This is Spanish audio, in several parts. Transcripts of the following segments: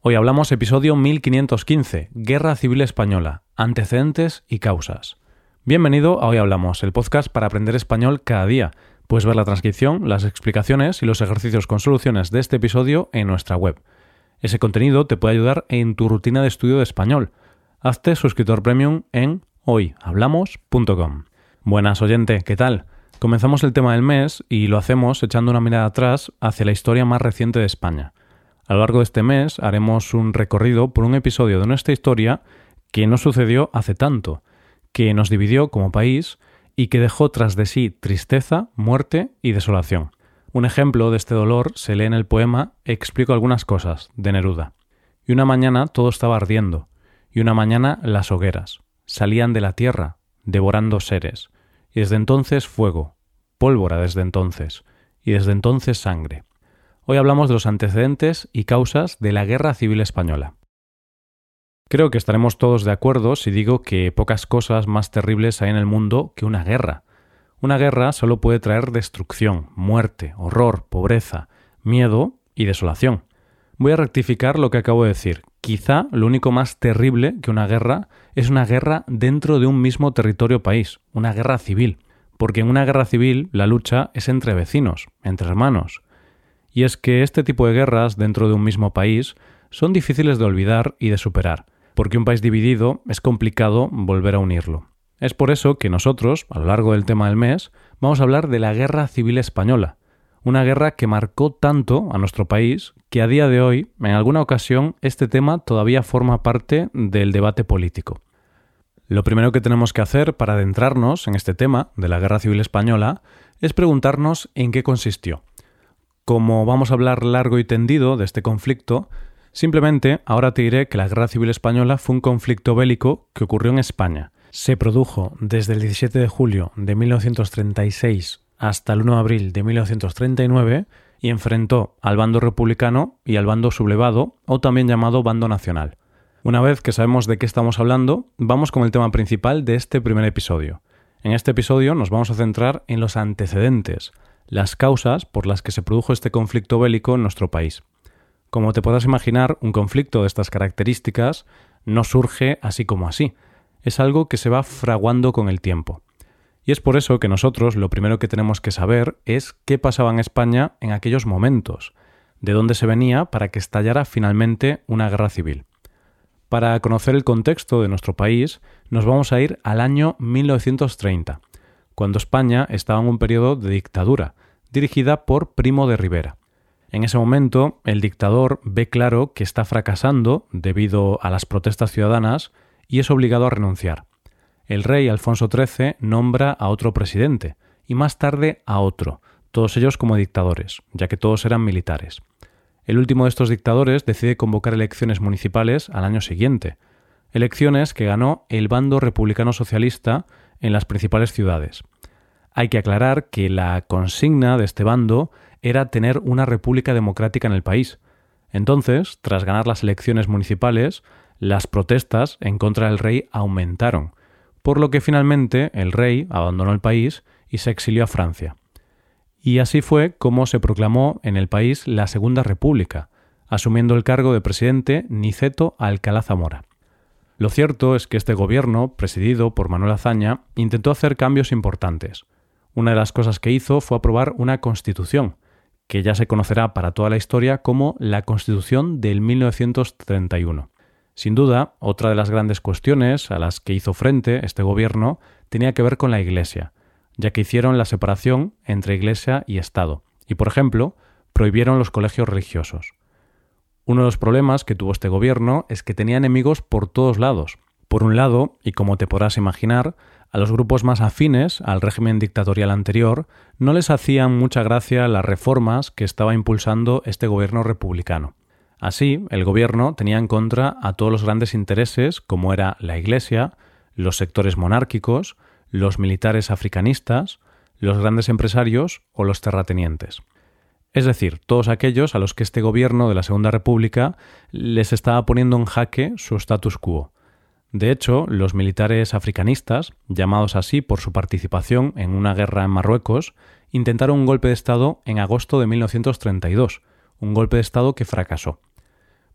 Hoy hablamos episodio 1515, Guerra Civil Española, antecedentes y causas. Bienvenido a Hoy Hablamos, el podcast para aprender español cada día. Puedes ver la transcripción, las explicaciones y los ejercicios con soluciones de este episodio en nuestra web. Ese contenido te puede ayudar en tu rutina de estudio de español. Hazte suscriptor premium en hoyhablamos.com. Buenas oyente, ¿qué tal? Comenzamos el tema del mes y lo hacemos echando una mirada atrás hacia la historia más reciente de España. A lo largo de este mes haremos un recorrido por un episodio de nuestra historia que no sucedió hace tanto, que nos dividió como país y que dejó tras de sí tristeza, muerte y desolación. Un ejemplo de este dolor se lee en el poema Explico algunas cosas, de Neruda. Y una mañana todo estaba ardiendo, y una mañana las hogueras salían de la tierra, devorando seres, y desde entonces fuego, pólvora desde entonces, y desde entonces sangre. Hoy hablamos de los antecedentes y causas de la Guerra Civil Española. Creo que estaremos todos de acuerdo si digo que pocas cosas más terribles hay en el mundo que una guerra. Una guerra solo puede traer destrucción, muerte, horror, pobreza, miedo y desolación. Voy a rectificar lo que acabo de decir. Quizá lo único más terrible que una guerra es una guerra dentro de un mismo territorio país, una guerra civil. Porque en una guerra civil la lucha es entre vecinos, entre hermanos, y es que este tipo de guerras dentro de un mismo país son difíciles de olvidar y de superar, porque un país dividido es complicado volver a unirlo. Es por eso que nosotros, a lo largo del tema del mes, vamos a hablar de la Guerra Civil Española, una guerra que marcó tanto a nuestro país que a día de hoy, en alguna ocasión, este tema todavía forma parte del debate político. Lo primero que tenemos que hacer para adentrarnos en este tema de la Guerra Civil Española es preguntarnos en qué consistió. Como vamos a hablar largo y tendido de este conflicto, simplemente ahora te diré que la Guerra Civil Española fue un conflicto bélico que ocurrió en España. Se produjo desde el 17 de julio de 1936 hasta el 1 de abril de 1939 y enfrentó al bando republicano y al bando sublevado, o también llamado bando nacional. Una vez que sabemos de qué estamos hablando, vamos con el tema principal de este primer episodio. En este episodio nos vamos a centrar en los antecedentes, las causas por las que se produjo este conflicto bélico en nuestro país. Como te podrás imaginar, un conflicto de estas características no surge así como así, es algo que se va fraguando con el tiempo. Y es por eso que nosotros lo primero que tenemos que saber es qué pasaba en España en aquellos momentos, de dónde se venía para que estallara finalmente una guerra civil. Para conocer el contexto de nuestro país, nos vamos a ir al año 1930, cuando España estaba en un periodo de dictadura, dirigida por Primo de Rivera. En ese momento, el dictador ve claro que está fracasando debido a las protestas ciudadanas y es obligado a renunciar. El rey Alfonso XIII nombra a otro presidente y más tarde a otro, todos ellos como dictadores, ya que todos eran militares. El último de estos dictadores decide convocar elecciones municipales al año siguiente, elecciones que ganó el bando republicano socialista en las principales ciudades. Hay que aclarar que la consigna de este bando era tener una república democrática en el país. Entonces, tras ganar las elecciones municipales, las protestas en contra del rey aumentaron, por lo que finalmente el rey abandonó el país y se exilió a Francia. Y así fue como se proclamó en el país la Segunda República, asumiendo el cargo de presidente Niceto Alcalá Zamora. Lo cierto es que este gobierno, presidido por Manuel Azaña, intentó hacer cambios importantes. Una de las cosas que hizo fue aprobar una constitución, que ya se conocerá para toda la historia como la Constitución del 1931. Sin duda, otra de las grandes cuestiones a las que hizo frente este gobierno tenía que ver con la Iglesia, ya que hicieron la separación entre Iglesia y Estado, y por ejemplo, prohibieron los colegios religiosos. Uno de los problemas que tuvo este gobierno es que tenía enemigos por todos lados. Por un lado, y como te podrás imaginar, a los grupos más afines al régimen dictatorial anterior no les hacían mucha gracia las reformas que estaba impulsando este gobierno republicano. Así, el gobierno tenía en contra a todos los grandes intereses como era la Iglesia, los sectores monárquicos, los militares africanistas, los grandes empresarios o los terratenientes es decir, todos aquellos a los que este gobierno de la Segunda República les estaba poniendo en jaque su status quo. De hecho, los militares africanistas, llamados así por su participación en una guerra en Marruecos, intentaron un golpe de Estado en agosto de 1932, un golpe de Estado que fracasó.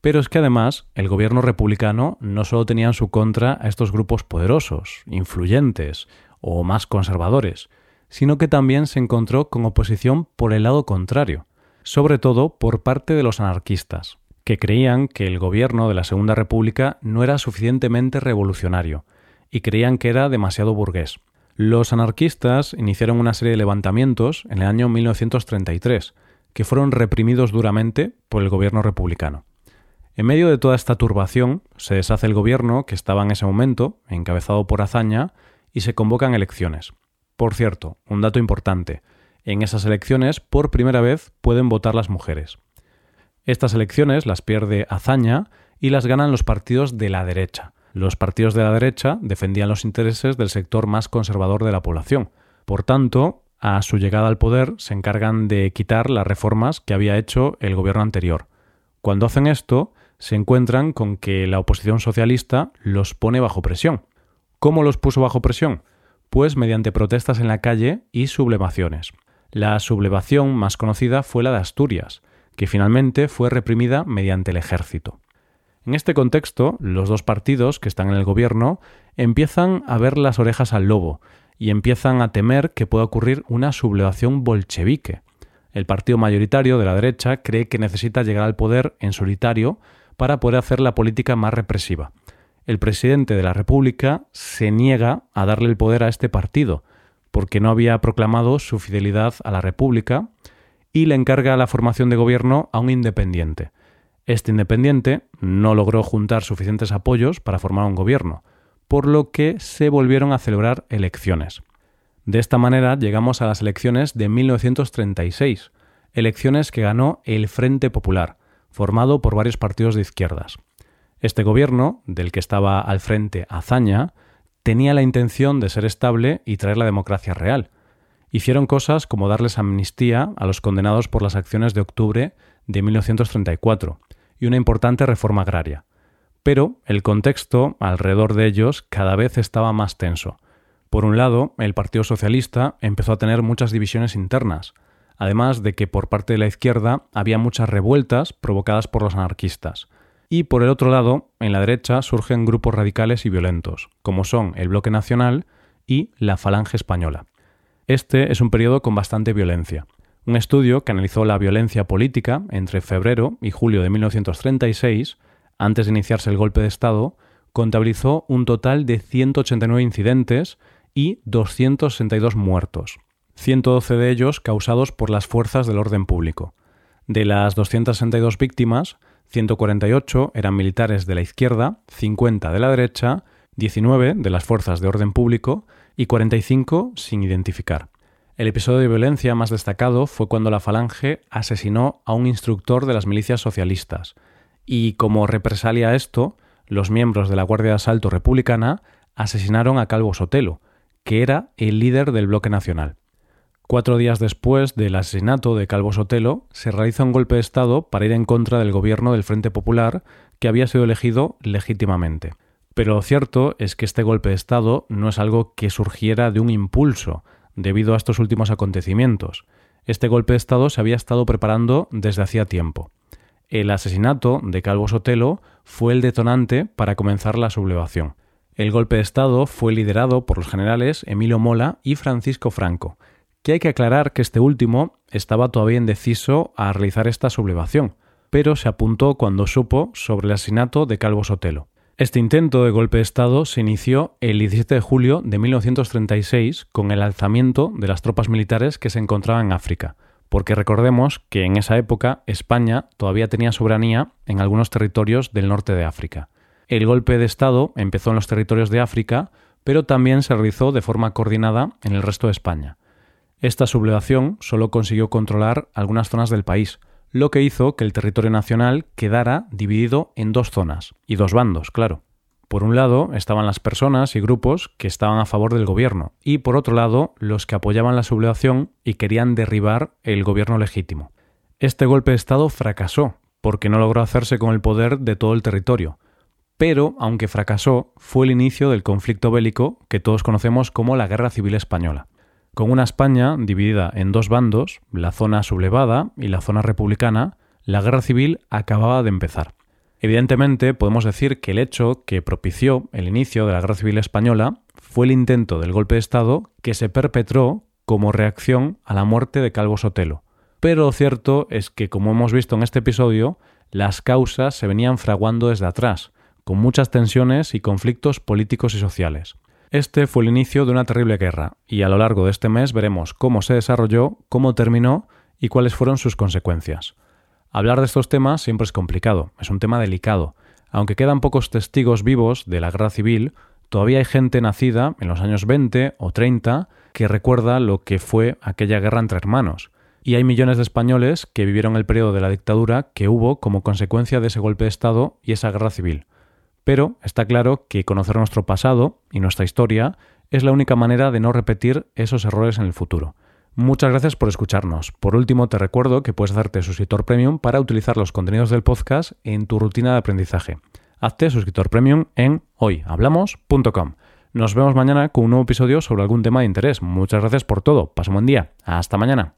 Pero es que además el gobierno republicano no solo tenía en su contra a estos grupos poderosos, influyentes o más conservadores, sino que también se encontró con oposición por el lado contrario, sobre todo por parte de los anarquistas, que creían que el gobierno de la Segunda República no era suficientemente revolucionario y creían que era demasiado burgués. Los anarquistas iniciaron una serie de levantamientos en el año 1933, que fueron reprimidos duramente por el gobierno republicano. En medio de toda esta turbación, se deshace el gobierno que estaba en ese momento, encabezado por Azaña, y se convocan elecciones. Por cierto, un dato importante, en esas elecciones por primera vez pueden votar las mujeres. Estas elecciones las pierde Azaña y las ganan los partidos de la derecha. Los partidos de la derecha defendían los intereses del sector más conservador de la población. Por tanto, a su llegada al poder se encargan de quitar las reformas que había hecho el gobierno anterior. Cuando hacen esto, se encuentran con que la oposición socialista los pone bajo presión. ¿Cómo los puso bajo presión? Pues mediante protestas en la calle y sublevaciones. La sublevación más conocida fue la de Asturias, que finalmente fue reprimida mediante el ejército. En este contexto, los dos partidos que están en el gobierno empiezan a ver las orejas al lobo y empiezan a temer que pueda ocurrir una sublevación bolchevique. El partido mayoritario de la derecha cree que necesita llegar al poder en solitario para poder hacer la política más represiva. El presidente de la República se niega a darle el poder a este partido, porque no había proclamado su fidelidad a la República y le encarga la formación de gobierno a un independiente. Este independiente no logró juntar suficientes apoyos para formar un gobierno, por lo que se volvieron a celebrar elecciones. De esta manera llegamos a las elecciones de 1936, elecciones que ganó el Frente Popular, formado por varios partidos de izquierdas. Este gobierno, del que estaba al frente Azaña, tenía la intención de ser estable y traer la democracia real. Hicieron cosas como darles amnistía a los condenados por las acciones de octubre de 1934 y una importante reforma agraria. Pero el contexto alrededor de ellos cada vez estaba más tenso. Por un lado, el Partido Socialista empezó a tener muchas divisiones internas, además de que por parte de la izquierda había muchas revueltas provocadas por los anarquistas. Y por el otro lado, en la derecha surgen grupos radicales y violentos, como son el Bloque Nacional y la Falange Española. Este es un periodo con bastante violencia. Un estudio que analizó la violencia política entre febrero y julio de 1936, antes de iniciarse el golpe de Estado, contabilizó un total de 189 incidentes y 262 muertos. 112 de ellos causados por las fuerzas del orden público. De las 262 víctimas, 148 eran militares de la izquierda, 50 de la derecha, 19 de las fuerzas de orden público y 45 sin identificar. El episodio de violencia más destacado fue cuando la Falange asesinó a un instructor de las milicias socialistas, y como represalia a esto, los miembros de la Guardia de Asalto Republicana asesinaron a Calvo Sotelo, que era el líder del bloque nacional. Cuatro días después del asesinato de Calvo Sotelo, se realiza un golpe de Estado para ir en contra del gobierno del Frente Popular, que había sido elegido legítimamente. Pero lo cierto es que este golpe de Estado no es algo que surgiera de un impulso, debido a estos últimos acontecimientos. Este golpe de Estado se había estado preparando desde hacía tiempo. El asesinato de Calvo Sotelo fue el detonante para comenzar la sublevación. El golpe de Estado fue liderado por los generales Emilio Mola y Francisco Franco, que hay que aclarar que este último estaba todavía indeciso a realizar esta sublevación, pero se apuntó cuando supo sobre el asesinato de Calvo Sotelo. Este intento de golpe de Estado se inició el 17 de julio de 1936 con el alzamiento de las tropas militares que se encontraban en África, porque recordemos que en esa época España todavía tenía soberanía en algunos territorios del norte de África. El golpe de Estado empezó en los territorios de África, pero también se realizó de forma coordinada en el resto de España. Esta sublevación solo consiguió controlar algunas zonas del país, lo que hizo que el territorio nacional quedara dividido en dos zonas, y dos bandos, claro. Por un lado estaban las personas y grupos que estaban a favor del gobierno, y por otro lado los que apoyaban la sublevación y querían derribar el gobierno legítimo. Este golpe de Estado fracasó, porque no logró hacerse con el poder de todo el territorio, pero, aunque fracasó, fue el inicio del conflicto bélico que todos conocemos como la Guerra Civil Española. Con una España dividida en dos bandos, la zona sublevada y la zona republicana, la guerra civil acababa de empezar. Evidentemente, podemos decir que el hecho que propició el inicio de la Guerra Civil Española fue el intento del golpe de Estado que se perpetró como reacción a la muerte de Calvo Sotelo. Pero lo cierto es que, como hemos visto en este episodio, las causas se venían fraguando desde atrás, con muchas tensiones y conflictos políticos y sociales. Este fue el inicio de una terrible guerra, y a lo largo de este mes veremos cómo se desarrolló, cómo terminó y cuáles fueron sus consecuencias. Hablar de estos temas siempre es complicado, es un tema delicado. Aunque quedan pocos testigos vivos de la guerra civil, todavía hay gente nacida en los años 20 o 30 que recuerda lo que fue aquella guerra entre hermanos. Y hay millones de españoles que vivieron el periodo de la dictadura que hubo como consecuencia de ese golpe de Estado y esa guerra civil. Pero está claro que conocer nuestro pasado y nuestra historia es la única manera de no repetir esos errores en el futuro. Muchas gracias por escucharnos. Por último, te recuerdo que puedes hacerte suscriptor premium para utilizar los contenidos del podcast en tu rutina de aprendizaje. Hazte suscriptor premium en hoyhablamos.com. Nos vemos mañana con un nuevo episodio sobre algún tema de interés. Muchas gracias por todo. Pasa un buen día. Hasta mañana.